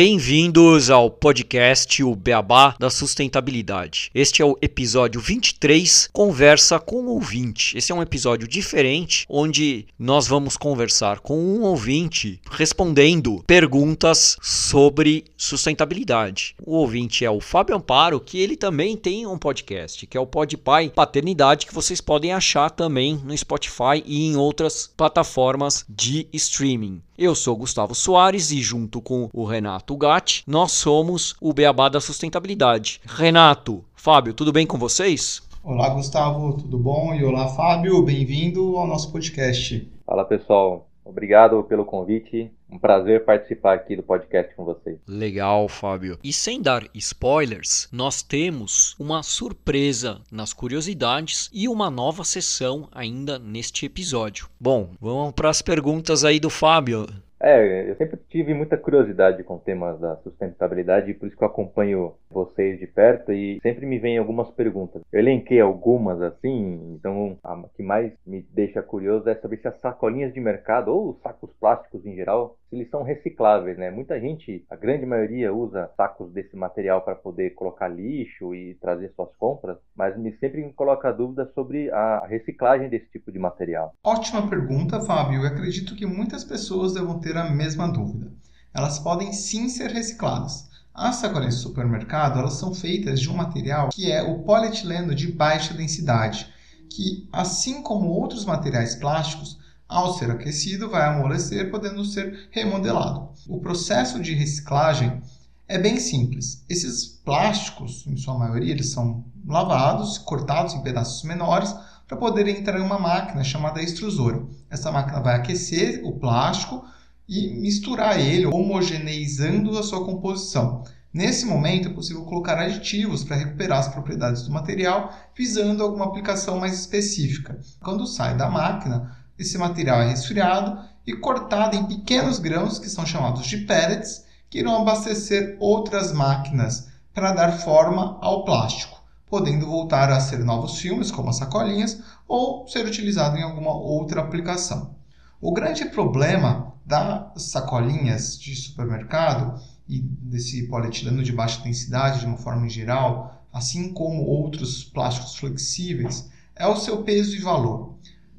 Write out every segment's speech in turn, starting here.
Bem-vindos ao podcast O Beabá da Sustentabilidade. Este é o episódio 23, Conversa com o Ouvinte. Esse é um episódio diferente, onde nós vamos conversar com um ouvinte respondendo perguntas sobre sustentabilidade. O ouvinte é o Fábio Amparo, que ele também tem um podcast, que é o Podpai Paternidade, que vocês podem achar também no Spotify e em outras plataformas de streaming. Eu sou Gustavo Soares e junto com o Renato Gatti, nós somos o Beabá da Sustentabilidade. Renato, Fábio, tudo bem com vocês? Olá, Gustavo, tudo bom? E olá, Fábio, bem-vindo ao nosso podcast. Fala, pessoal. Obrigado pelo convite. Um prazer participar aqui do podcast com vocês. Legal, Fábio. E sem dar spoilers, nós temos uma surpresa nas curiosidades e uma nova sessão ainda neste episódio. Bom, vamos para as perguntas aí do Fábio. É, eu sempre tive muita curiosidade com temas da sustentabilidade e por isso que eu acompanho vocês de perto e sempre me vem algumas perguntas. Eu elenquei algumas assim, então a que mais me deixa curioso é saber se as sacolinhas de mercado ou os sacos plásticos em geral, se eles são recicláveis, né? Muita gente, a grande maioria usa sacos desse material para poder colocar lixo e trazer suas compras, mas me sempre me coloca a dúvida sobre a reciclagem desse tipo de material. Ótima pergunta, Fábio. Eu acredito que muitas pessoas devam ter a mesma dúvida. Elas podem sim ser recicladas. As sacolinhas de supermercado elas são feitas de um material que é o polietileno de baixa densidade, que, assim como outros materiais plásticos, ao ser aquecido vai amolecer, podendo ser remodelado. O processo de reciclagem é bem simples. Esses plásticos, em sua maioria, eles são lavados, cortados em pedaços menores para poder entrar em uma máquina chamada extrusora. Essa máquina vai aquecer o plástico e misturar ele, homogeneizando a sua composição. Nesse momento é possível colocar aditivos para recuperar as propriedades do material, visando alguma aplicação mais específica. Quando sai da máquina, esse material é resfriado e cortado em pequenos grãos que são chamados de pellets, que irão abastecer outras máquinas para dar forma ao plástico, podendo voltar a ser novos filmes, como as sacolinhas, ou ser utilizado em alguma outra aplicação. O grande problema das sacolinhas de supermercado e desse polietileno de baixa densidade de uma forma em geral, assim como outros plásticos flexíveis, é o seu peso e valor.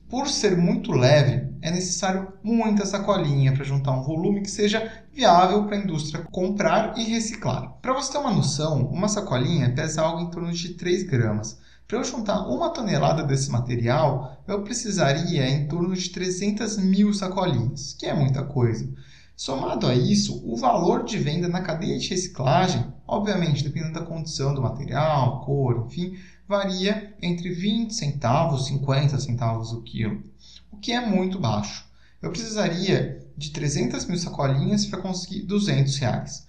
Por ser muito leve, é necessário muita sacolinha para juntar um volume que seja viável para a indústria comprar e reciclar. Para você ter uma noção, uma sacolinha pesa algo em torno de 3 gramas. Para eu juntar uma tonelada desse material, eu precisaria em torno de 300 mil sacolinhas, que é muita coisa. Somado a isso, o valor de venda na cadeia de reciclagem, obviamente dependendo da condição do material, cor, enfim, varia entre 20 centavos e 50 centavos o quilo, o que é muito baixo. Eu precisaria de 300 mil sacolinhas para conseguir 200 reais.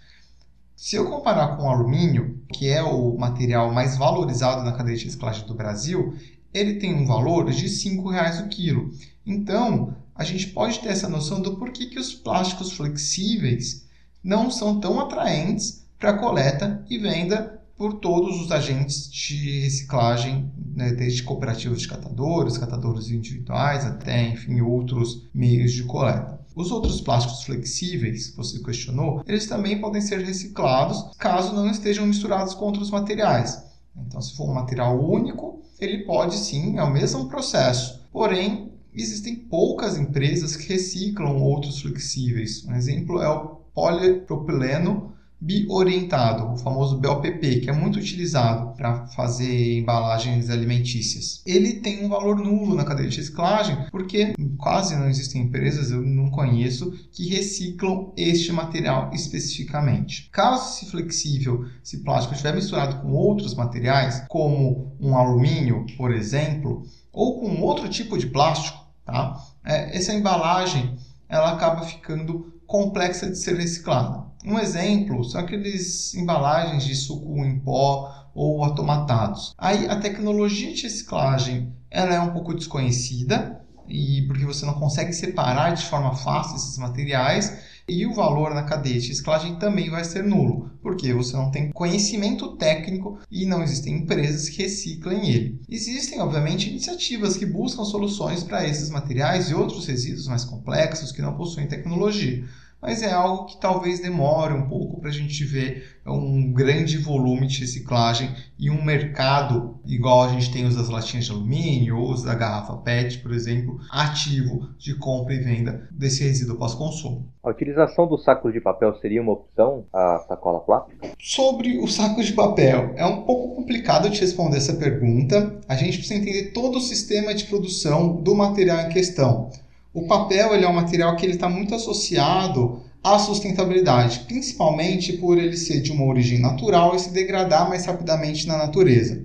Se eu comparar com o alumínio, que é o material mais valorizado na cadeia de reciclagem do Brasil, ele tem um valor de R$ 5,00 o quilo. Então, a gente pode ter essa noção do porquê que os plásticos flexíveis não são tão atraentes para coleta e venda por todos os agentes de reciclagem, né, desde cooperativas de catadores, catadores individuais, até, enfim, outros meios de coleta. Os outros plásticos flexíveis, você questionou, eles também podem ser reciclados caso não estejam misturados com outros materiais. Então, se for um material único, ele pode sim, é o mesmo processo. Porém, existem poucas empresas que reciclam outros flexíveis. Um exemplo é o polipropileno biorientado, o famoso BOPP, que é muito utilizado para fazer embalagens alimentícias. Ele tem um valor nulo na cadeia de reciclagem, porque quase não existem empresas, eu não conheço, que reciclam este material especificamente. Caso esse flexível, esse plástico estiver misturado com outros materiais, como um alumínio, por exemplo, ou com outro tipo de plástico, tá? É, essa embalagem ela acaba ficando complexa de ser reciclada. Um exemplo são aqueles embalagens de suco em pó ou atomatados. Aí a tecnologia de reciclagem ela é um pouco desconhecida, e porque você não consegue separar de forma fácil esses materiais e o valor na cadeia de reciclagem também vai ser nulo, porque você não tem conhecimento técnico e não existem empresas que reciclem ele. Existem, obviamente, iniciativas que buscam soluções para esses materiais e outros resíduos mais complexos que não possuem tecnologia mas é algo que talvez demore um pouco para a gente ver um grande volume de reciclagem e um mercado igual a gente tem os das latinhas de alumínio ou os da garrafa PET, por exemplo, ativo de compra e venda desse resíduo pós-consumo. A utilização dos sacos de papel seria uma opção a sacola plástica? Sobre o saco de papel, é um pouco complicado de responder essa pergunta. A gente precisa entender todo o sistema de produção do material em questão. O papel ele é um material que ele está muito associado à sustentabilidade, principalmente por ele ser de uma origem natural e se degradar mais rapidamente na natureza.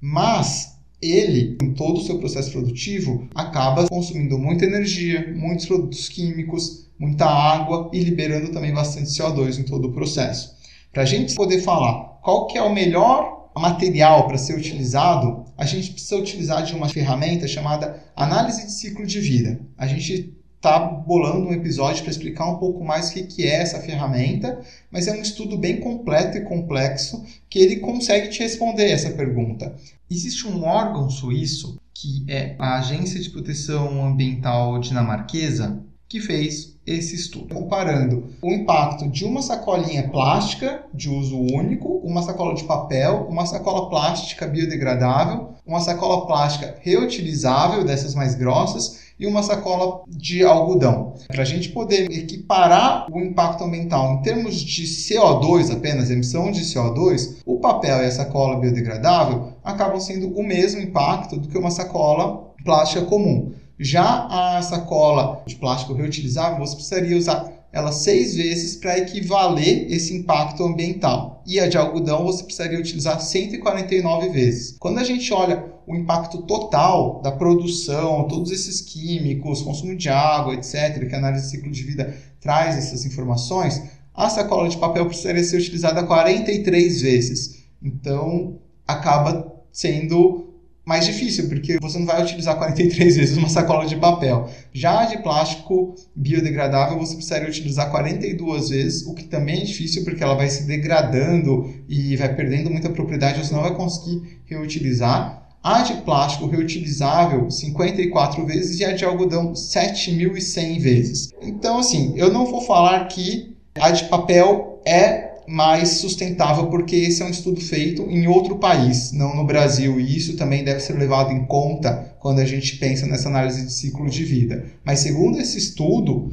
Mas ele, em todo o seu processo produtivo, acaba consumindo muita energia, muitos produtos químicos, muita água e liberando também bastante CO2 em todo o processo. Para a gente poder falar qual que é o melhor material para ser utilizado, a gente precisa utilizar de uma ferramenta chamada análise de ciclo de vida. A gente está bolando um episódio para explicar um pouco mais o que, que é essa ferramenta, mas é um estudo bem completo e complexo que ele consegue te responder essa pergunta. Existe um órgão suíço, que é a Agência de Proteção Ambiental Dinamarquesa, que fez esse estudo, comparando o impacto de uma sacolinha plástica de uso único, uma sacola de papel, uma sacola plástica biodegradável, uma sacola plástica reutilizável, dessas mais grossas, e uma sacola de algodão. Para a gente poder equiparar o impacto ambiental em termos de CO2 apenas, emissão de CO2, o papel e a sacola biodegradável acabam sendo o mesmo impacto do que uma sacola plástica comum. Já a sacola de plástico reutilizável, você precisaria usar ela seis vezes para equivaler esse impacto ambiental. E a de algodão você precisaria utilizar 149 vezes. Quando a gente olha o impacto total da produção, todos esses químicos, consumo de água, etc., que a análise de ciclo de vida traz essas informações, a sacola de papel precisaria ser utilizada 43 vezes. Então, acaba sendo mais difícil, porque você não vai utilizar 43 vezes uma sacola de papel. Já de plástico biodegradável, você precisaria utilizar 42 vezes, o que também é difícil, porque ela vai se degradando e vai perdendo muita propriedade, você não vai conseguir reutilizar. A de plástico reutilizável, 54 vezes, e a de algodão, 7.100 vezes. Então, assim, eu não vou falar que a de papel é mais sustentável, porque esse é um estudo feito em outro país, não no Brasil, e isso também deve ser levado em conta quando a gente pensa nessa análise de ciclo de vida. Mas segundo esse estudo,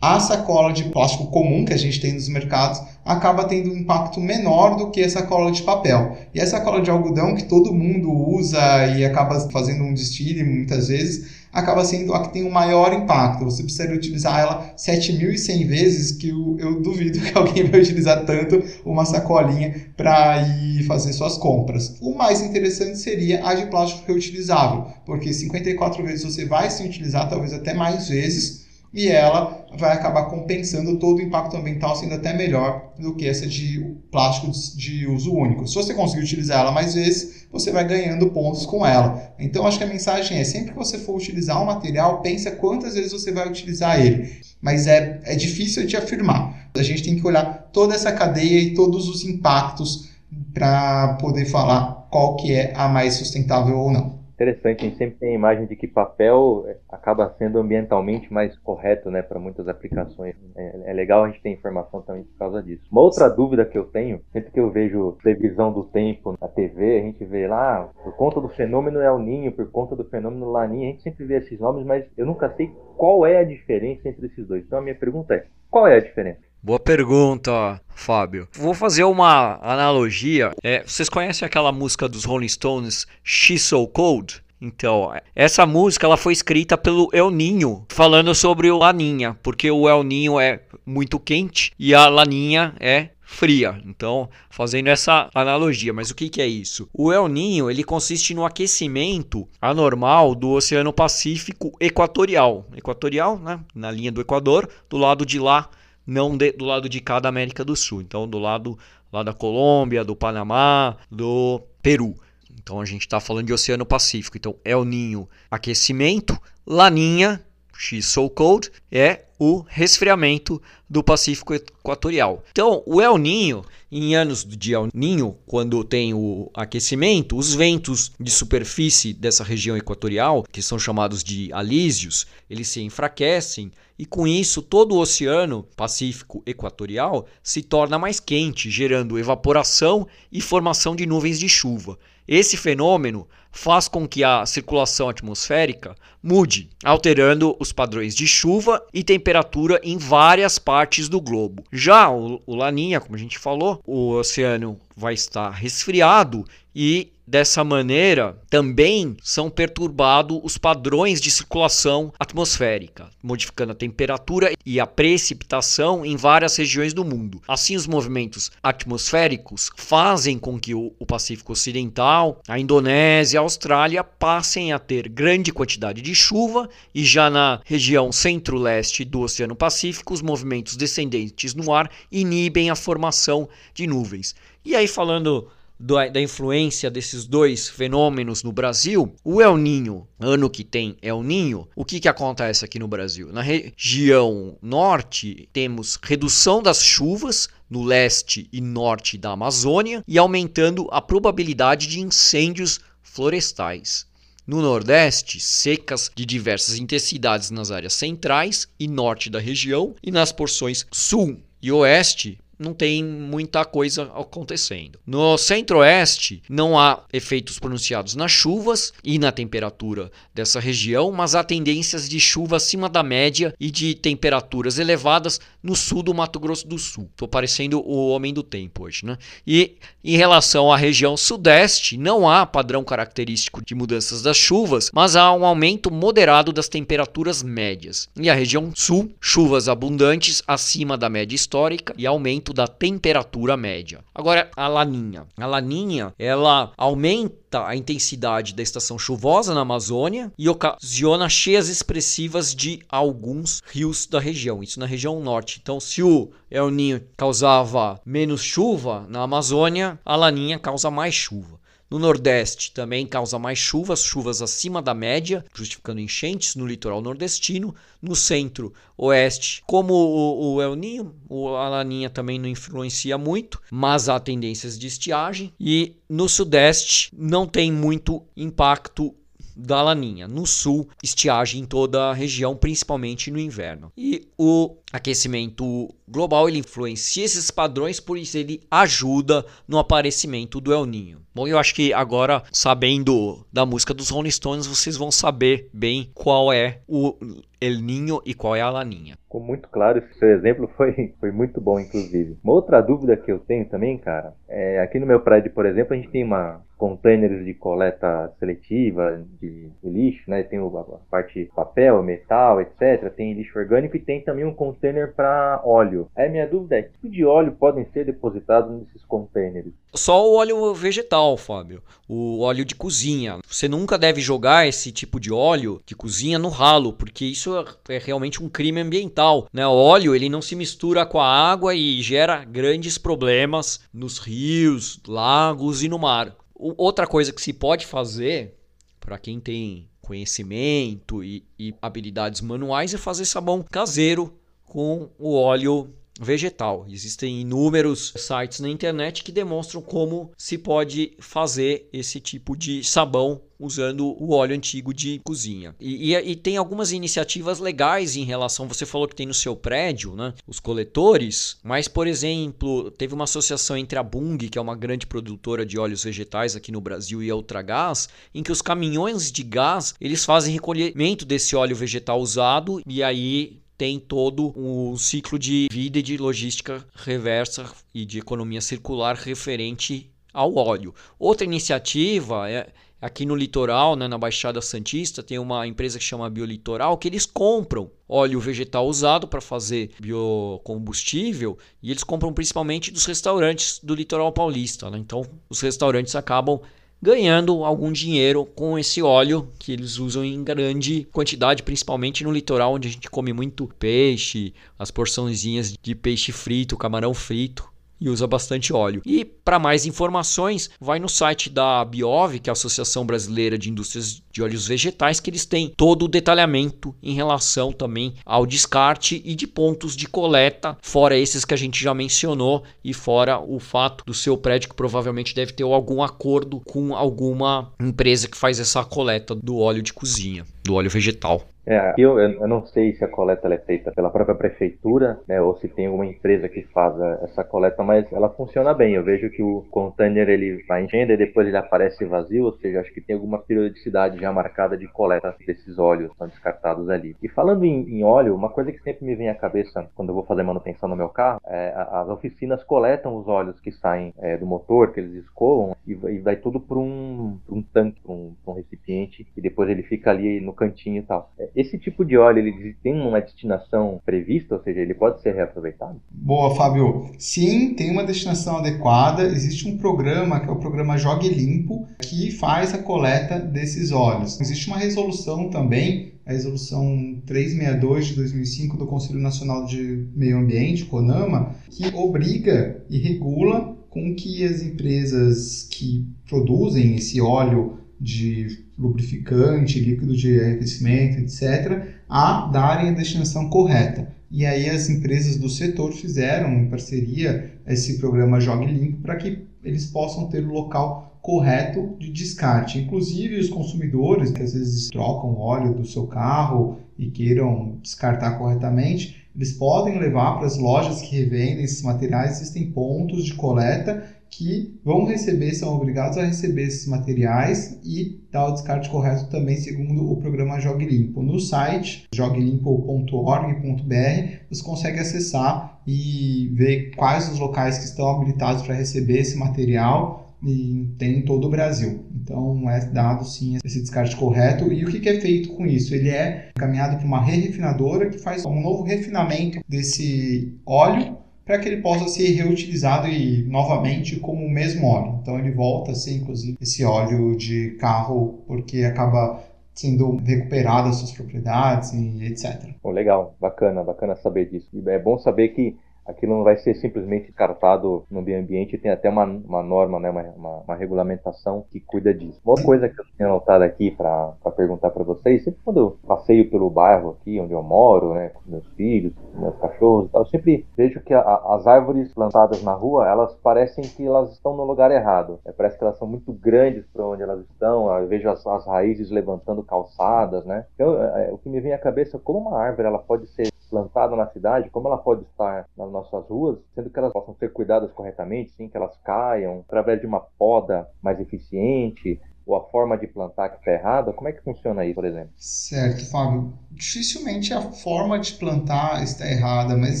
a sacola de plástico comum que a gente tem nos mercados acaba tendo um impacto menor do que a sacola de papel. E a sacola de algodão que todo mundo usa e acaba fazendo um destile muitas vezes, acaba sendo a que tem o maior impacto. Você precisa utilizar ela 7.100 vezes, que eu, eu, duvido que alguém vai utilizar tanto uma sacolinha para ir fazer suas compras. O mais interessante seria a de plástico reutilizável, porque 54 vezes você vai se utilizar, talvez até mais vezes, e ela vai acabar compensando todo o impacto ambiental, sendo até melhor do que essa de plástico de uso único. Se você conseguir utilizar ela mais vezes, você vai ganhando pontos com ela. Então, acho que a mensagem é: sempre que você for utilizar um material, pensa quantas vezes você vai utilizar ele. Mas é, é difícil de afirmar. A gente tem que olhar toda essa cadeia e todos os impactos para poder falar qual que é a mais sustentável ou não interessante, a gente sempre tem a imagem de que papel é, acaba sendo ambientalmente mais correto, né, para muitas aplicações. É, é, legal a gente ter informação também por causa disso. Uma outra dúvida que eu tenho, sempre que eu vejo previsão do tempo na TV, a gente vê lá, por conta do fenômeno El Ninho, por conta do fenômeno Laninha, a gente sempre vê esses nomes, mas eu nunca sei qual é a diferença entre esses dois. Então a minha pergunta é, qual é a diferença? Boa pergunta, Fábio. Vou fazer uma analogia. É, vocês conhecem aquela música dos Rolling Stones, She's So Cold? Então, essa música ela foi escrita pelo El Ninho, falando sobre o Laninha, porque o El Ninho é muito quente e a Laninha é fria. Então, fazendo essa analogia, mas o que, que é isso? O El Ninho ele consiste no aquecimento anormal do Oceano Pacífico Equatorial, equatorial, né, na linha do Equador, do lado de lá não de, do lado de cá da América do Sul. Então, do lado lá da Colômbia, do Panamá, do Peru. Então a gente está falando de Oceano Pacífico. Então El Ninho, aquecimento, Laninha, X so cold, é o resfriamento do Pacífico Equatorial. Então, o El Ninho, em anos de El Ninho, quando tem o aquecimento, os ventos de superfície dessa região equatorial, que são chamados de alísios, eles se enfraquecem e com isso todo o oceano Pacífico Equatorial se torna mais quente, gerando evaporação e formação de nuvens de chuva. Esse fenômeno faz com que a circulação atmosférica mude, alterando os padrões de chuva e temperatura em várias partes do globo. Já o, Laninha, como a gente falou, o oceano vai estar resfriado e Dessa maneira, também são perturbados os padrões de circulação atmosférica, modificando a temperatura e a precipitação em várias regiões do mundo. Assim, os movimentos atmosféricos fazem com que o Pacífico Ocidental, a Indonésia a Austrália passem a ter grande quantidade de chuva e já na região centro-leste do Oceano Pacífico, os movimentos descendentes no ar inibem a formação de nuvens. E aí, falando da influência desses dois fenômenos no Brasil, o El Ninho, ano que tem El Ninho, o que, que acontece aqui no Brasil? Na região norte, temos redução das chuvas no leste e norte da Amazônia e aumentando a probabilidade de incêndios florestais. No Nordeste, secas de diversas intensidades nas áreas centrais e norte da região, e nas porções sul e oeste, não tem muita coisa acontecendo. No centro-oeste, não há efeitos pronunciados nas chuvas e na temperatura dessa região, mas há tendências de chuva acima da média e de temperaturas elevadas no sul do Mato Grosso do Sul. Estou parecendo o homem do tempo hoje, né? E em relação à região sudeste, não há padrão característico de mudanças das chuvas, mas há um aumento moderado das temperaturas médias. E a região sul, chuvas abundantes acima da média histórica e aumento aumento da temperatura média. Agora, a laninha. A laninha, ela aumenta a intensidade da estação chuvosa na Amazônia e ocasiona cheias expressivas de alguns rios da região, isso na região norte. Então, se o El Ninho causava menos chuva na Amazônia, a laninha causa mais chuva. No Nordeste também causa mais chuvas, chuvas acima da média, justificando enchentes no litoral nordestino. No Centro-Oeste, como o, o El Ninho, a Laninha também não influencia muito, mas há tendências de estiagem. E no Sudeste não tem muito impacto da laninha. No sul, estiagem em toda a região, principalmente no inverno. E o aquecimento global ele influencia esses padrões, por isso ele ajuda no aparecimento do El Ninho. Bom, eu acho que agora, sabendo da música dos Rolling Stones, vocês vão saber bem qual é o El Ninho e qual é a Laninha. Ficou muito claro, esse seu exemplo foi, foi muito bom, inclusive. Uma outra dúvida que eu tenho também, cara, é aqui no meu prédio, por exemplo, a gente tem uma containers de coleta seletiva de, de lixo, né? Tem a parte papel, metal, etc. Tem lixo orgânico e tem também um container para óleo. Aí minha dúvida é, que tipo de óleo podem ser depositados nesses containers? Só o óleo vegetal, Fábio. O óleo de cozinha. Você nunca deve jogar esse tipo de óleo de cozinha no ralo, porque isso é, é realmente um crime ambiental. Né? O óleo ele não se mistura com a água e gera grandes problemas nos rios, lagos e no mar. Outra coisa que se pode fazer para quem tem conhecimento e, e, habilidades manuais é fazer sabão caseiro com o óleo vegetal. Existem inúmeros sites na internet que demonstram como se pode fazer esse tipo de sabão usando o óleo antigo de cozinha. E, e, e, tem algumas iniciativas legais em relação. Você falou que tem no seu prédio, né? Os coletores, mas, por exemplo, teve uma associação entre a Bung, que é uma grande produtora de óleos vegetais aqui no Brasil, e a Ultragás, em que os caminhões de gás eles fazem recolhimento desse óleo vegetal usado e aí tem todo um ciclo de vida e de logística reversa e de economia circular referente ao óleo. Outra iniciativa é aqui no litoral, né, na Baixada Santista, tem uma empresa que chama Biolitoral que eles compram óleo vegetal usado para fazer biocombustível e eles compram principalmente dos restaurantes do litoral paulista. Né? Então, os restaurantes acabam ganhando algum dinheiro com esse óleo que eles usam em grande quantidade, principalmente no litoral onde a gente come muito peixe, as porçõezinhas de peixe frito, camarão frito. E usa bastante óleo. E para mais informações, vai no site da Biov, que é a Associação Brasileira de Indústrias de Óleos Vegetais, que eles têm todo o detalhamento em relação também ao descarte e de pontos de coleta, fora esses que a gente já mencionou e fora o fato do seu prédio que provavelmente deve ter algum acordo com alguma empresa que faz essa coleta do óleo de cozinha, do óleo vegetal. É, eu, eu não sei se a coleta é feita pela própria prefeitura, né, ou se tem alguma empresa que faz essa coleta, mas ela funciona bem. Eu vejo que o container ele vai enchendo e depois ele aparece vazio, ou seja, acho que tem alguma periodicidade já marcada de coleta desses óleos que são descartados ali. E falando em, em, óleo, uma coisa que sempre me vem à cabeça quando eu vou fazer manutenção no meu carro, é as oficinas coletam os óleos que saem é, do motor, que eles escoam, e, e vai tudo para um, um tanque, para um, um, recipiente, e depois ele fica ali no cantinho e tal. É, esse tipo de óleo ele tem uma destinação prevista, ou seja, ele pode ser reaproveitado? Boa, Fábio. Sim, tem uma destinação adequada. Existe um programa, que é o programa Jogue Limpo, que faz a coleta desses óleos. Existe uma resolução também, a resolução 362 de 2005 do Conselho Nacional de Meio Ambiente, CONAMA, que obriga e regula com que as empresas que produzem esse óleo de lubrificante, líquido de aquecimento, etc., a darem a destinação correta. E aí as empresas do setor fizeram, em parceria, esse programa Jogue Limpo para que eles possam ter o local correto de descarte. Inclusive os consumidores que às vezes trocam óleo do seu carro e queiram descartar corretamente, eles podem levar para as lojas que revendem esses materiais, existem pontos de coleta que vão receber, são obrigados a receber esses materiais e dar o descarte correto também segundo o programa Jogue Limpo. No site joguelimpo.org.br você consegue acessar e ver quais os locais que estão habilitados para receber esse material e tem em todo o Brasil. Então é dado sim esse descarte correto. E o que é feito com isso? Ele é encaminhado para uma re-refinadora que faz um novo refinamento desse óleo para que ele possa ser reutilizado e novamente como o mesmo óleo. Então ele volta a ser inclusive esse óleo de carro porque acaba sendo recuperado as suas propriedades e etc. Oh, legal, bacana, bacana saber disso. É bom saber que aquilo não vai ser simplesmente descartado no meio ambiente, tem até uma, uma norma, né, uma, uma, uma, regulamentação que cuida disso. Uma coisa que eu tinha notado aqui para perguntar para vocês, sempre quando eu passeio pelo bairro aqui onde eu moro, né, com meus filhos, com meus cachorros e tal, eu sempre vejo que a, as árvores plantadas na rua, elas parecem que elas estão no lugar errado. É, parece que elas são muito grandes para onde elas estão, eu vejo as, as raízes levantando calçadas, né? Então, é, é, o que me vem à cabeça é como uma árvore ela pode ser plantada na cidade, como ela pode estar nas nossas ruas, sendo que elas possam ser cuidadas corretamente, sem que elas caiam, através de uma poda mais eficiente, ou a forma de plantar que está errada? Como é que funciona isso, por exemplo? Certo, Fábio. Dificilmente a forma de plantar está errada, mas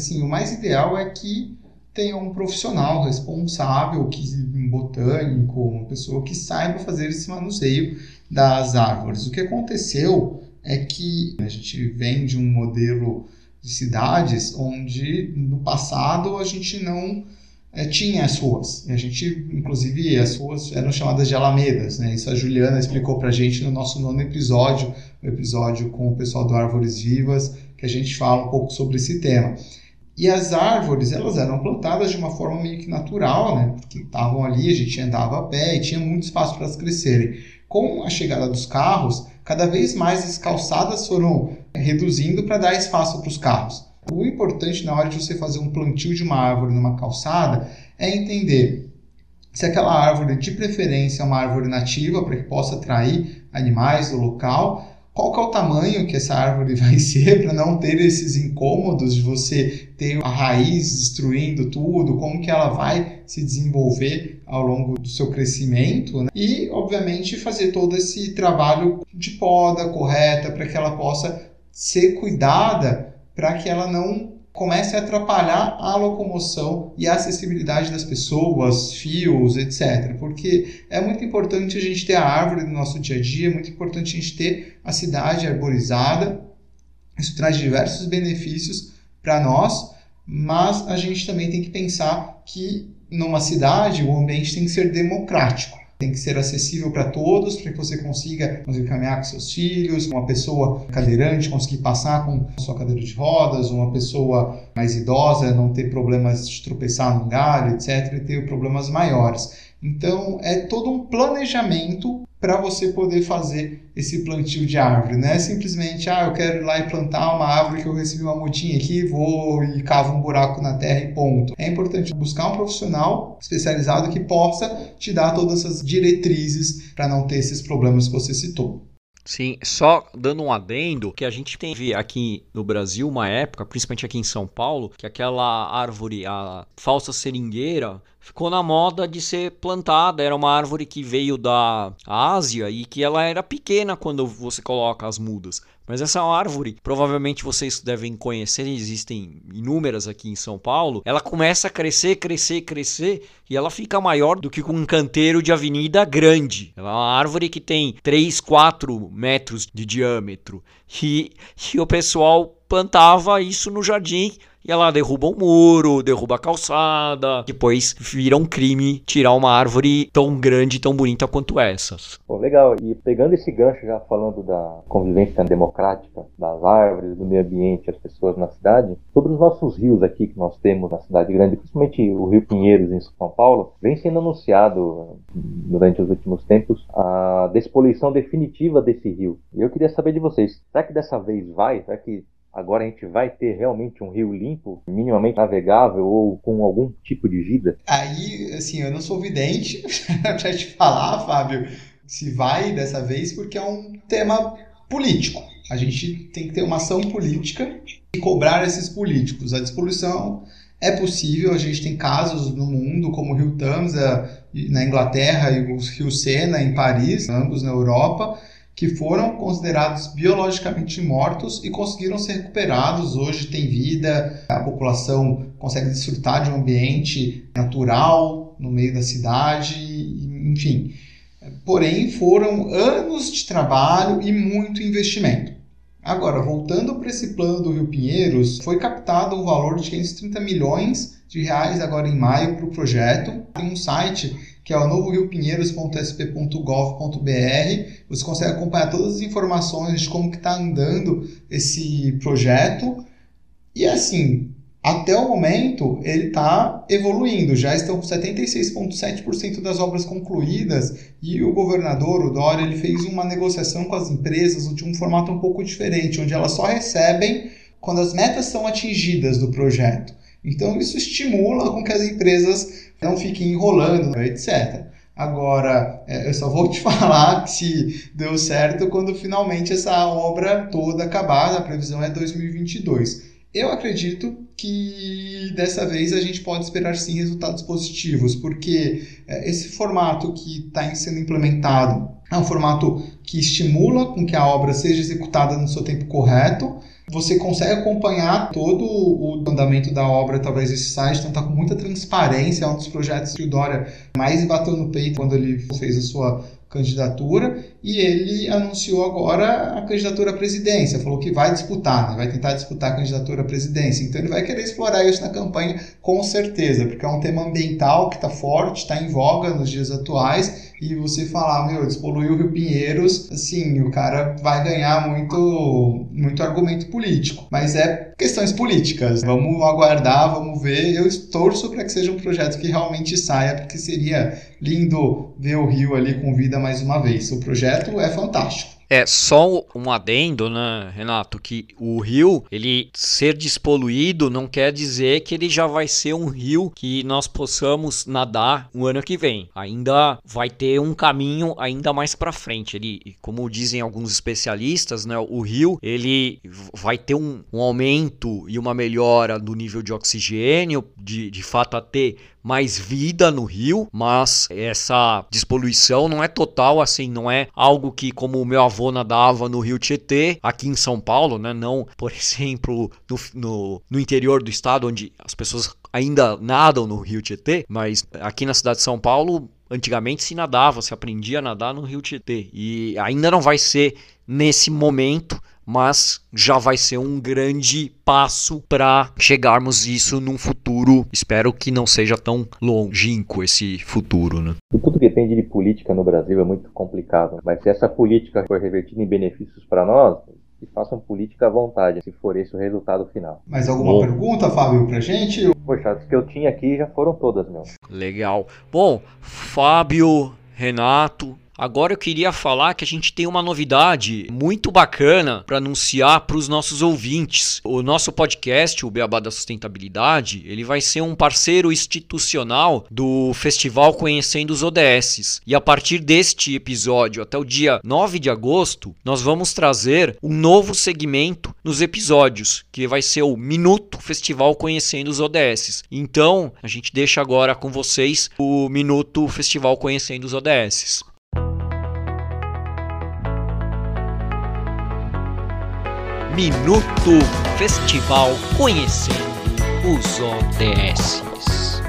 assim, o mais ideal é que tenha um profissional responsável, que, um botânico, uma pessoa que saiba fazer esse manuseio das árvores. O que aconteceu é que a gente vem de um modelo de cidades onde no passado a gente não é, tinha as ruas. E a gente, inclusive, as ruas eram chamadas de alamedas. Né? Isso a Juliana explicou para a gente no nosso nono episódio, o episódio com o pessoal do Árvores Vivas, que a gente fala um pouco sobre esse tema. E as árvores, elas eram plantadas de uma forma meio que natural, né? Porque estavam ali, a gente andava a pé e tinha muito espaço para elas crescerem. Com a chegada dos carros, cada vez mais as calçadas foram reduzindo para dar espaço para os carros. O importante na hora de você fazer um plantio de uma árvore numa calçada é entender se aquela árvore, de preferência, é uma árvore nativa para que possa atrair animais do local, qual que é o tamanho que essa árvore vai ser para não ter esses incômodos de você ter a raiz destruindo tudo, como que ela vai se desenvolver ao longo do seu crescimento né? e, obviamente, fazer todo esse trabalho de poda correta para que ela possa ser cuidada para que ela não comece a atrapalhar a locomoção e a acessibilidade das pessoas, fios, etc. Porque é muito importante a gente ter a árvore no nosso dia a dia, é muito importante a gente ter a cidade arborizada. Isso traz diversos benefícios para nós, mas a gente também tem que pensar que numa cidade o ambiente tem que ser democrático. Tem que ser acessível para todos, para que você consiga conseguir caminhar com seus filhos, uma pessoa cadeirante conseguir passar com sua cadeira de rodas, uma pessoa mais idosa não ter problemas de tropeçar no galho, etc, e ter problemas maiores. Então, é todo um planejamento para você poder fazer esse plantio de árvore. Não é simplesmente, ah, eu quero ir lá e plantar uma árvore que eu recebi uma mudinha aqui, vou e cavo um buraco na terra e ponto. É importante buscar um profissional especializado que possa te dar todas essas diretrizes para não ter esses problemas que você citou. Sim, só dando um adendo, que a gente teve aqui no Brasil uma época, principalmente aqui em São Paulo, que aquela árvore, a falsa seringueira, ficou na moda de ser plantada. Era uma árvore que veio da Ásia e que ela era pequena quando você coloca as mudas. Mas essa árvore, provavelmente vocês devem conhecer, existem inúmeras aqui em São Paulo. Ela começa a crescer, crescer, crescer e ela fica maior do que um canteiro de avenida grande. Ela é uma árvore que tem 3, 4 metros de diâmetro. E, e o pessoal plantava isso no jardim e ela derruba um muro, derruba a calçada. Depois vira um crime tirar uma árvore tão grande, tão bonita quanto essas. Pô, legal. E pegando esse gancho já falando da convivência democrática das árvores, do meio ambiente, as pessoas na cidade, sobre os nossos rios aqui que nós temos na cidade grande, principalmente o Rio Pinheiros em São Paulo, vem sendo anunciado durante os últimos tempos a despoluição definitiva desse rio. E eu queria saber de vocês, será que dessa vez vai? Será que Agora a gente vai ter realmente um rio limpo, minimamente navegável ou com algum tipo de vida? Aí, assim, eu não sou vidente para te falar, Fábio, se vai dessa vez, porque é um tema político. A gente tem que ter uma ação política e cobrar esses políticos. A despoluição é possível, a gente tem casos no mundo, como o rio Tamsa na Inglaterra e o rio Sena em Paris, ambos na Europa, que foram considerados biologicamente mortos e conseguiram ser recuperados. Hoje tem vida, a população consegue desfrutar de um ambiente natural no meio da cidade, enfim. Porém, foram anos de trabalho e muito investimento. Agora, voltando para esse plano do Rio Pinheiros, foi captado um valor de 530 milhões de reais agora em maio para o projeto. Tem um site que é o novoriopinheiros.sp.gov.br. Você consegue acompanhar todas as informações de como que está andando esse projeto. E assim, até o momento ele está evoluindo. Já estão com 76,7% das obras concluídas e o governador, o Dória, ele fez uma negociação com as empresas de um formato um pouco diferente, onde elas só recebem quando as metas são atingidas do projeto. Então isso estimula com que as empresas não fiquem enrolando, etc. Agora, é, eu só vou te falar se deu certo quando finalmente essa obra toda acabar, a previsão é 2022. Eu acredito que dessa vez a gente pode esperar sim resultados positivos, porque é, esse formato que está sendo implementado é um formato que estimula com que a obra seja executada no seu tempo correto, você consegue acompanhar todo o andamento da obra através desse site, então está com muita transparência. É um dos projetos que o Dória mais bateu no peito quando ele fez a sua candidatura e ele anunciou agora a candidatura à presidência, falou que vai disputar, né? vai tentar disputar a candidatura à presidência. Então ele vai querer explorar isso na campanha com certeza, porque é um tema ambiental que está forte, está em voga nos dias atuais e você falar, meu, despoluiu o Rio Pinheiros, assim, o cara vai ganhar muito, muito argumento político. Mas é questões políticas. Vamos aguardar, vamos ver. Eu torço para que seja um projeto que realmente saia, porque seria lindo ver o Rio ali com vida mais uma vez. O projeto é fantástico. É, só um adendo, né, Renato, que o rio, ele ser despoluído não quer dizer que ele já vai ser um rio que nós possamos nadar o ano que vem. Ainda vai ter um caminho ainda mais para frente. Ele, como dizem alguns especialistas, né, o rio, ele vai ter um, um aumento e uma melhora do nível de oxigênio, de, de fato a ter mais vida no rio, mas essa despoluição não é total, assim, não é algo que, como o meu avô nadava no rio Tietê, aqui em São Paulo, né? Não, por exemplo, no, no, no interior do estado, onde as pessoas ainda nadam no rio Tietê, mas aqui na cidade de São Paulo, antigamente se nadava, se aprendia a nadar no rio Tietê. E ainda não vai ser nesse momento, mas já vai ser um grande passo para chegarmos isso num futuro. Espero que não seja tão longínquo esse futuro, né? E tudo que depende de política no Brasil é muito complicado. Mas se essa política for revertida em benefícios para nós, que façam política à vontade, se for esse o resultado final. Mais alguma Bom. pergunta, Fábio, pra gente? Poxa, as que eu tinha aqui já foram todas, meu. Legal. Bom, Fábio, Renato, Agora eu queria falar que a gente tem uma novidade muito bacana para anunciar para os nossos ouvintes. O nosso podcast, o Beabá da Sustentabilidade, ele vai ser um parceiro institucional do Festival Conhecendo os ODS. E a partir deste episódio até o dia 9 de agosto, nós vamos trazer um novo segmento nos episódios, que vai ser o Minuto Festival Conhecendo os ODS. Então, a gente deixa agora com vocês o Minuto Festival Conhecendo os ODS. Minuto Festival Conhecendo os ODS.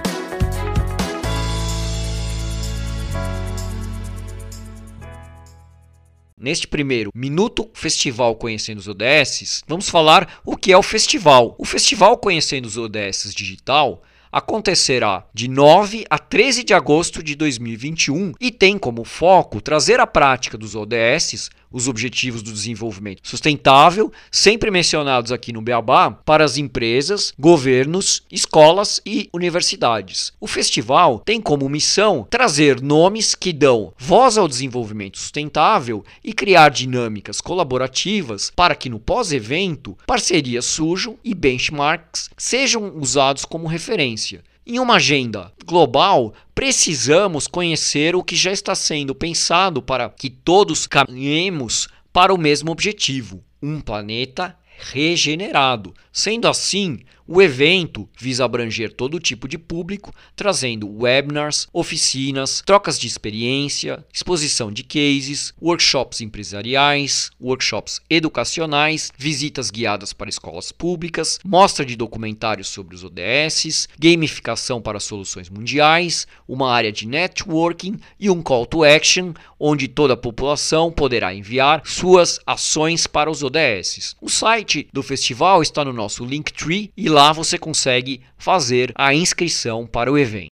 Neste primeiro Minuto Festival Conhecendo os ODS, vamos falar o que é o festival. O Festival Conhecendo os ODS Digital acontecerá de 9 a 13 de agosto de 2021 e tem como foco trazer a prática dos ODS os Objetivos do Desenvolvimento Sustentável, sempre mencionados aqui no Beabá, para as empresas, governos, escolas e universidades. O festival tem como missão trazer nomes que dão voz ao desenvolvimento sustentável e criar dinâmicas colaborativas para que no pós-evento parcerias surjam e benchmarks sejam usados como referência. Em uma agenda global, precisamos conhecer o que já está sendo pensado para que todos caminhemos para o mesmo objetivo: um planeta regenerado. Sendo assim, o evento visa abranger todo tipo de público, trazendo webinars, oficinas, trocas de experiência, exposição de cases, workshops empresariais, workshops educacionais, visitas guiadas para escolas públicas, mostra de documentários sobre os ODS, gamificação para soluções mundiais, uma área de networking e um call to action, onde toda a população poderá enviar suas ações para os ODS. O site do festival está no nosso Linktree e lá lá você consegue fazer a inscrição para o evento.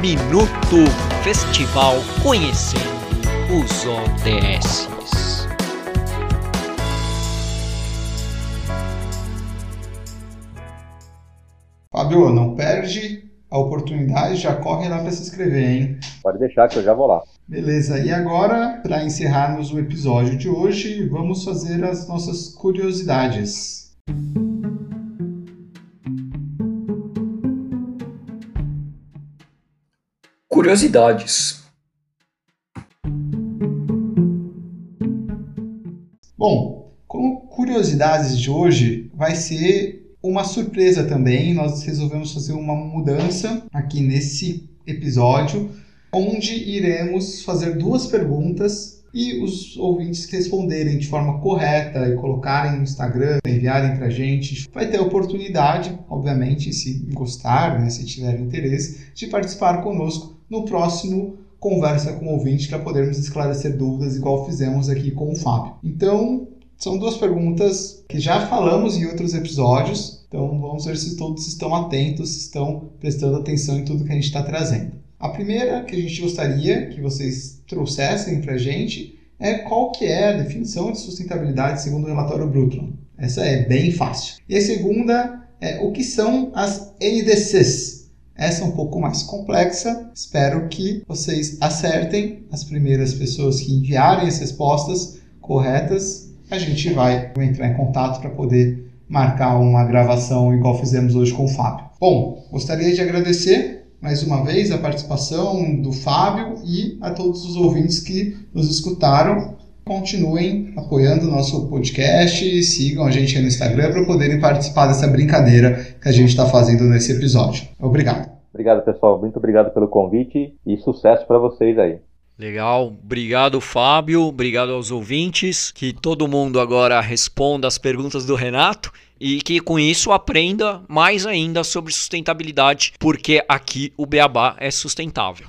Minuto Festival Conhecendo os ODS. Fábio, não perde a oportunidade, já corre lá para se inscrever, hein? Pode deixar que eu já vou lá. Beleza, e agora, para encerrarmos o episódio de hoje, vamos fazer as nossas curiosidades. Curiosidades. Bom, como curiosidades de hoje vai ser uma surpresa também. Nós resolvemos fazer uma mudança aqui nesse episódio onde iremos fazer duas perguntas e os ouvintes que responderem de forma correta e colocarem no Instagram, enviarem para a gente, vai ter a oportunidade, obviamente, se gostar, né, se tiver interesse, de participar conosco no próximo Conversa com o Ouvinte para podermos esclarecer dúvidas, igual fizemos aqui com o Fábio. Então, são duas perguntas que já falamos em outros episódios, então vamos ver se todos estão atentos, se estão prestando atenção em tudo que a gente está trazendo. A primeira que a gente gostaria que vocês trouxessem para a gente é qual que é a definição de sustentabilidade segundo o relatório Brundtland. Essa é bem fácil. E a segunda é o que são as NDCs. Essa é um pouco mais complexa. Espero que vocês acertem as primeiras pessoas que enviarem as respostas corretas. A gente vai entrar em contato para poder marcar uma gravação igual fizemos hoje com o Fábio. Bom, gostaria de agradecer mais uma vez a participação do Fábio e a todos os ouvintes que nos escutaram. Continuem apoiando o nosso podcast, sigam a gente aí no Instagram para poderem participar dessa brincadeira que a gente está fazendo nesse episódio. Obrigado. Obrigado, pessoal. Muito obrigado pelo convite e sucesso para vocês aí. Legal, obrigado Fábio, obrigado aos ouvintes, que todo mundo agora responda as perguntas do Renato e que com isso aprenda mais ainda sobre sustentabilidade, porque aqui o Beabá é sustentável.